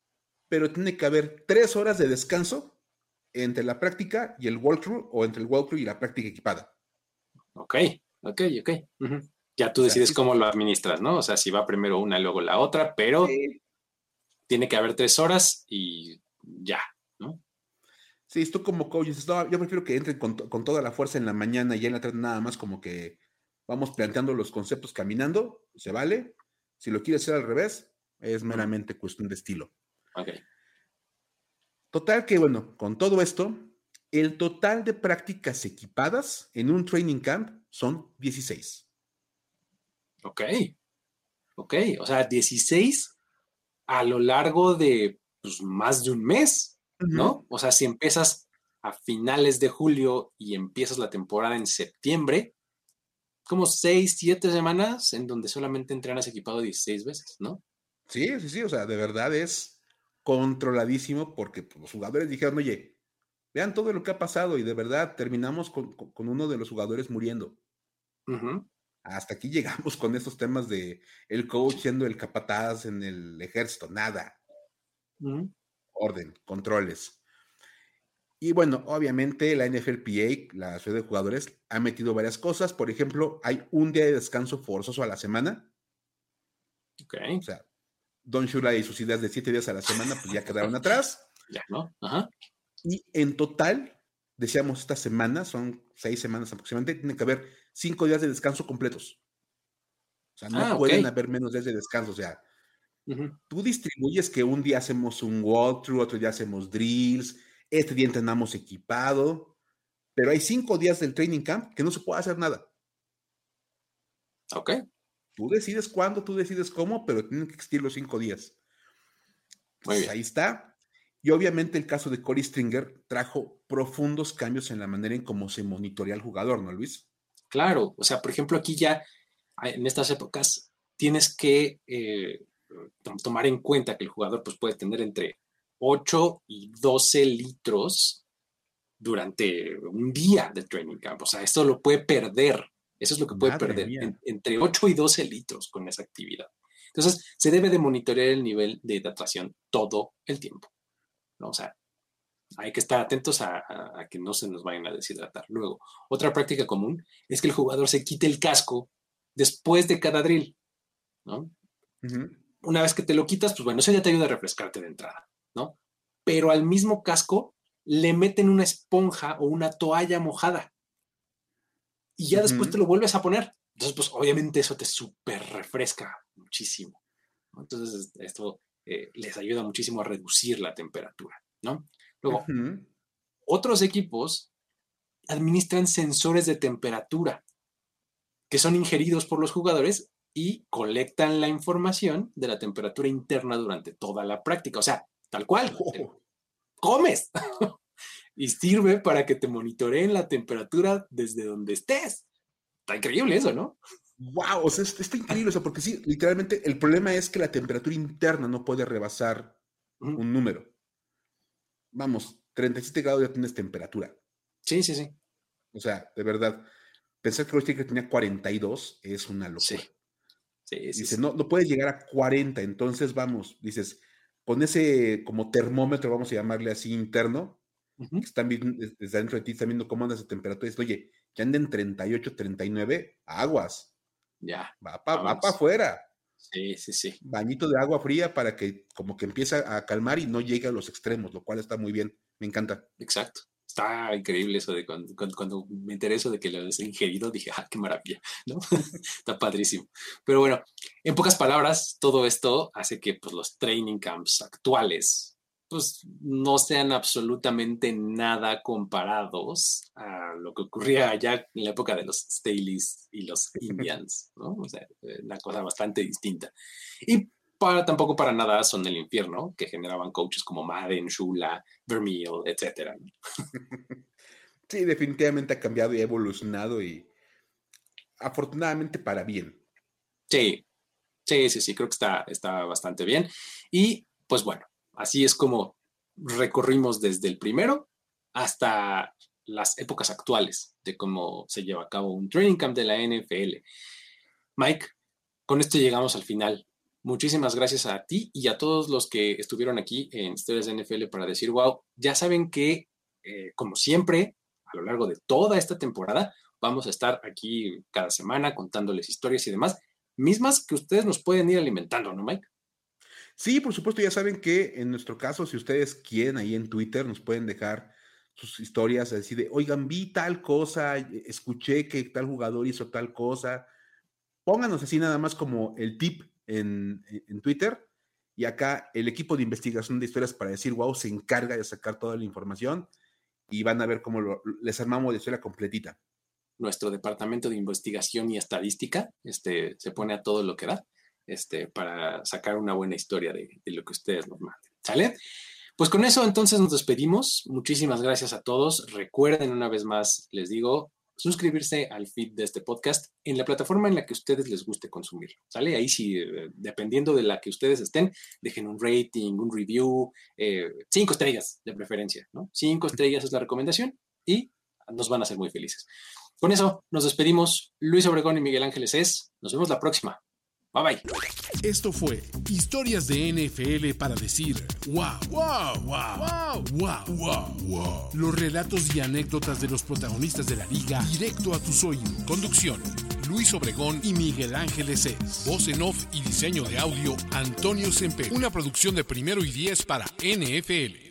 pero tiene que haber tres horas de descanso entre la práctica y el walkthrough o entre el walkthrough y la práctica equipada. Ok, ok, ok. Ya tú decides cómo lo administras, ¿no? O sea, si va primero una y luego la otra, pero tiene que haber tres horas y ya. Sí, esto como coach yo prefiero que entren con, toda la fuerza en la mañana y en la tarde nada más como que vamos planteando los conceptos caminando, se vale. Si lo quieres hacer al revés, es meramente cuestión de estilo. Ok. Total que, bueno, con todo esto, el total de prácticas equipadas en un training camp son 16. Ok. Ok, o sea, 16 a lo largo de pues, más de un mes, ¿no? O sea, si empiezas a finales de julio y empiezas la temporada en septiembre, como seis, siete semanas en donde solamente entrenas equipado 16 veces, ¿no? Sí, sí, sí, o sea, de verdad es controladísimo porque pues, los jugadores dijeron, oye, vean todo lo que ha pasado y de verdad terminamos con, uno de los jugadores muriendo. Hasta aquí llegamos con estos temas de el coach siendo el capataz en el ejército, nada. Orden, controles. Y bueno, obviamente la NFLPA, la ciudad de jugadores, ha metido varias cosas. Por ejemplo, hay un día de descanso forzoso a la semana. Ok. O sea, Don Shula y sus ideas de siete días a la semana, pues ya quedaron atrás. [LAUGHS] Ya, ¿no? Ajá. Y en total, decíamos esta semana, son seis semanas aproximadamente, tiene que haber cinco días de descanso completos. O sea, no ah, pueden haber menos días de descanso. O sea, tú distribuyes que un día hacemos un walkthrough, otro día hacemos drills, este día entrenamos equipado, pero hay cinco días del training camp que no se puede hacer nada. Ok. Tú decides cuándo, tú decides cómo, pero tienen que existir los cinco días. Pues ahí está. Y obviamente el caso de Cory Stringer trajo profundos cambios en la manera en cómo se monitorea al jugador, ¿no, Luis? Claro, o sea, por ejemplo, aquí ya en estas épocas tienes que eh, tomar en cuenta que el jugador pues, puede tener entre 8 y 12 litros durante un día de training camp. O sea, esto lo puede perder. Eso es lo que puede perder. entre 8 y 12 litros con esa actividad. Entonces, se debe de monitorear el nivel de hidratación todo el tiempo. ¿no? O sea, hay que estar atentos a, que no se nos vayan a deshidratar. Luego, otra práctica común es que el jugador se quite el casco después de cada drill, ¿no? Una vez que te lo quitas, pues bueno, eso ya te ayuda a refrescarte de entrada, ¿no? Pero al mismo casco le meten una esponja o una toalla mojada y ya después te lo vuelves a poner. Entonces, pues obviamente eso te súper refresca muchísimo. Entonces, esto eh, les ayuda muchísimo a reducir la temperatura, ¿no? Luego, otros equipos administran sensores de temperatura que son ingeridos por los jugadores y colectan la información de la temperatura interna durante toda la práctica. O sea, tal cual, oh. comes [LAUGHS] y sirve para que te monitoreen la temperatura desde donde estés. Está increíble eso, ¿no? Wow, o sea, está increíble eso, porque sí, literalmente el problema es que la temperatura interna no puede rebasar un número vamos, 37 grados ya tienes temperatura. Sí, sí, sí. O sea, de verdad, pensar que que tenía 42 es una locura. Sí. Sí, Dice, No, no puedes llegar a 40, entonces vamos, dices, con ese como termómetro, vamos a llamarle así interno, que están viendo, desde dentro de ti, están viendo cómo anda esa temperatura, y dices, oye, que anden 38, 39, aguas. Ya. Va para afuera. Sí, sí, sí. Bañito de agua fría para que como que empiece a calmar y no llegue a los extremos, lo cual está muy bien. Me encanta. Exacto. Está increíble eso de cuando, cuando, me intereso de que lo has ingerido, dije, ah, qué maravilla, [LAUGHS] ¿no? [LAUGHS] está padrísimo. Pero bueno, en pocas palabras, todo esto hace que pues, los training camps actuales pues no sean absolutamente nada comparados a lo que ocurría allá en la época de los Staleys y los [LAUGHS] Indians, ¿no? O sea, eh, una cosa bastante distinta. Y para, tampoco para nada son el infierno que generaban coaches como Madden, Shula, Vermeil, etc. [LAUGHS] Sí, definitivamente ha cambiado y ha evolucionado y afortunadamente para bien. Sí, sí, sí, sí, creo que está, está bastante bien. Y pues bueno, Así es como recorrimos desde el primero hasta las épocas actuales de cómo se lleva a cabo un training camp de la NFL. Mike, con esto llegamos al final. Muchísimas gracias a ti y a todos los que estuvieron aquí en Historias de NFL para decir, wow, ya saben que, eh, como siempre, a lo largo de toda esta temporada, vamos a estar aquí cada semana contándoles historias y demás, mismas que ustedes nos pueden ir alimentando, ¿no, Mike? Sí, por supuesto, ya saben que en nuestro caso, si ustedes quieren ahí en Twitter, nos pueden dejar sus historias, decir de, oigan, vi tal cosa, escuché que tal jugador hizo tal cosa. Pónganos así nada más como el tip en, Twitter. Y acá el equipo de investigación de historias para decir, wow, se encarga de sacar toda la información y van a ver cómo les armamos la historia completita. Nuestro departamento de investigación y estadística este, se pone a todo lo que da este, para sacar una buena historia de, lo que ustedes nos manden. ¿Sale? Pues con eso entonces nos despedimos. Muchísimas gracias a todos. Recuerden una vez más, les digo, suscribirse al feed de este podcast en la plataforma en la que ustedes les guste consumirlo. Ahí sí, eh, dependiendo de la que ustedes estén, dejen un rating, un review, eh, cinco estrellas de preferencia, ¿no? Cinco estrellas es la recomendación y nos van a hacer muy felices. Con eso nos despedimos. Luis Obregón y Miguel Ángeles es. Nos vemos la próxima. Bye bye. Esto fue Historias de NFL para decir wow, wow, wow, wow, wow, wow, Los relatos y anécdotas de los protagonistas de la liga directo a tus oídos. Conducción. Luis Obregón y Miguel Ángeles es. Voz en off y diseño de audio Antonio Sempe. Una producción de primero y diez para NFL.